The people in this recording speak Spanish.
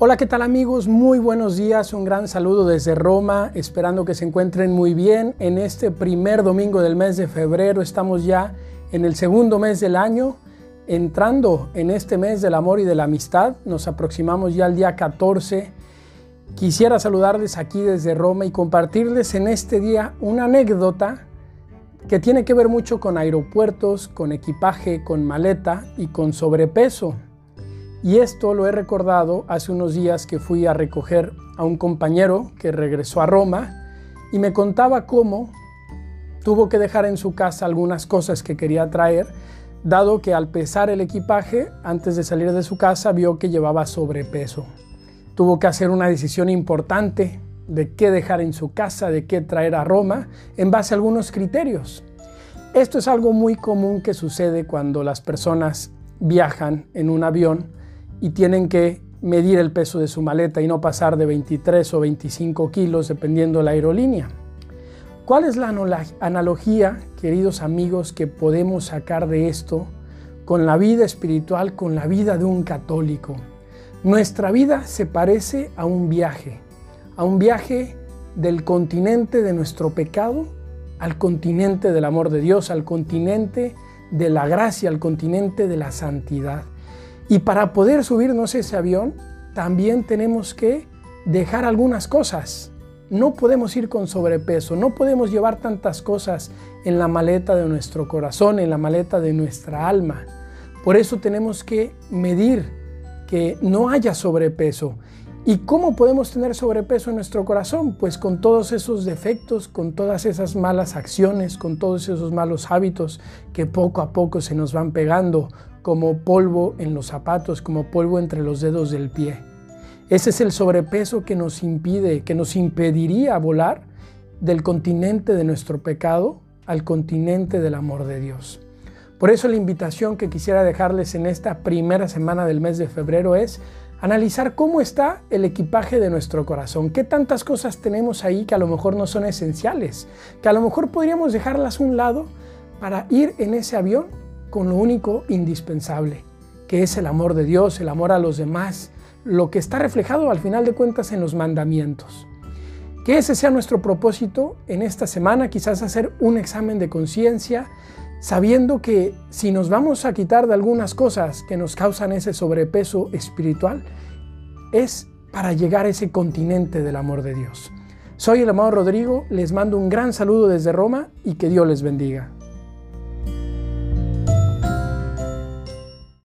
Hola, ¿qué tal amigos? Muy buenos días, un gran saludo desde Roma, esperando que se encuentren muy bien. En este primer domingo del mes de febrero estamos ya en el segundo mes del año, entrando en este mes del amor y de la amistad. Nos aproximamos ya al día 14. Quisiera saludarles aquí desde Roma y compartirles en este día una anécdota que tiene que ver mucho con aeropuertos, con equipaje, con maleta y con sobrepeso. Y esto lo he recordado hace unos días que fui a recoger a un compañero que regresó a Roma y me contaba cómo tuvo que dejar en su casa algunas cosas que quería traer, dado que al pesar el equipaje, antes de salir de su casa, vio que llevaba sobrepeso. Tuvo que hacer una decisión importante de qué dejar en su casa, de qué traer a Roma, en base a algunos criterios. Esto es algo muy común que sucede cuando las personas viajan en un avión y tienen que medir el peso de su maleta y no pasar de 23 o 25 kilos dependiendo la aerolínea. ¿Cuál es la analogía, queridos amigos, que podemos sacar de esto con la vida espiritual, con la vida de un católico? Nuestra vida se parece a un viaje, a un viaje del continente de nuestro pecado al continente del amor de Dios, al continente de la gracia, al continente de la santidad. Y para poder subirnos ese avión, también tenemos que dejar algunas cosas. No podemos ir con sobrepeso, no podemos llevar tantas cosas en la maleta de nuestro corazón, en la maleta de nuestra alma. Por eso tenemos que medir que no haya sobrepeso. ¿Y cómo podemos tener sobrepeso en nuestro corazón? Pues con todos esos defectos, con todas esas malas acciones, con todos esos malos hábitos que poco a poco se nos van pegando, como polvo en los zapatos, como polvo entre los dedos del pie. Ese es el sobrepeso que nos impide, que nos impediría volar del continente de nuestro pecado al continente del amor de Dios. Por eso la invitación que quisiera dejarles en esta primera semana del mes de febrero es analizar cómo está el equipaje de nuestro corazón, qué tantas cosas tenemos ahí que a lo mejor no son esenciales, que a lo mejor podríamos dejarlas a un lado para ir en ese avión con lo único indispensable, que es el amor de Dios, el amor a los demás, lo que está reflejado al final de cuentas en los mandamientos. Que ese sea nuestro propósito en esta semana, quizás hacer un examen de conciencia, sabiendo que si nos vamos a quitar de algunas cosas que nos causan ese sobrepeso espiritual, es para llegar a ese continente del amor de Dios. Soy el amado Rodrigo, les mando un gran saludo desde Roma y que Dios les bendiga.